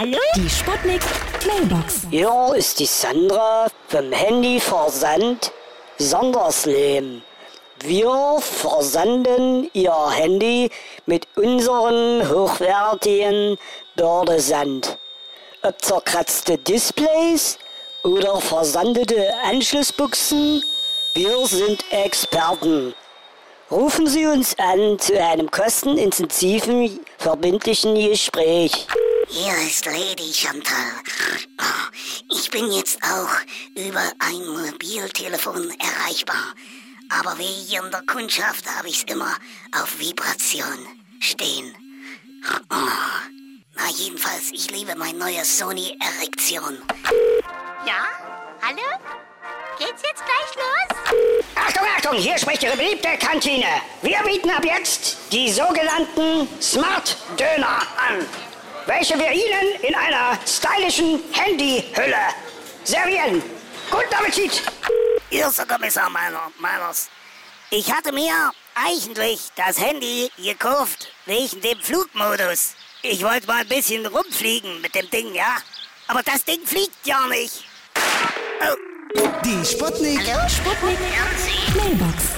Hallo? Die Sputnik Mailbox. Hier ist die Sandra vom Handyversand Sandersleben. Wir versenden Ihr Handy mit unseren hochwertigen Bördesand. Ob zerkratzte Displays oder versandete Anschlussbuchsen, wir sind Experten. Rufen Sie uns an zu einem kostenintensiven, verbindlichen Gespräch. Hier ist Lady Chantal. Ich bin jetzt auch über ein Mobiltelefon erreichbar. Aber wegen der Kundschaft habe ich es immer auf Vibration stehen. Na jedenfalls, ich liebe mein neues Sony Erektion. Ja? Hallo? Geht's jetzt gleich los? Achtung, Achtung, hier spricht Ihre beliebte Kantine. Wir bieten ab jetzt die sogenannten Smart Döner an, welche wir Ihnen in einer stylischen Handyhülle servieren. Guten Appetit! Erster Kommissar meiner, Meiners. Ich hatte mir eigentlich das Handy gekauft wegen dem Flugmodus. Ich wollte mal ein bisschen rumfliegen mit dem Ding, ja? Aber das Ding fliegt ja nicht. Die Sputnik. Sputnik Mailbox.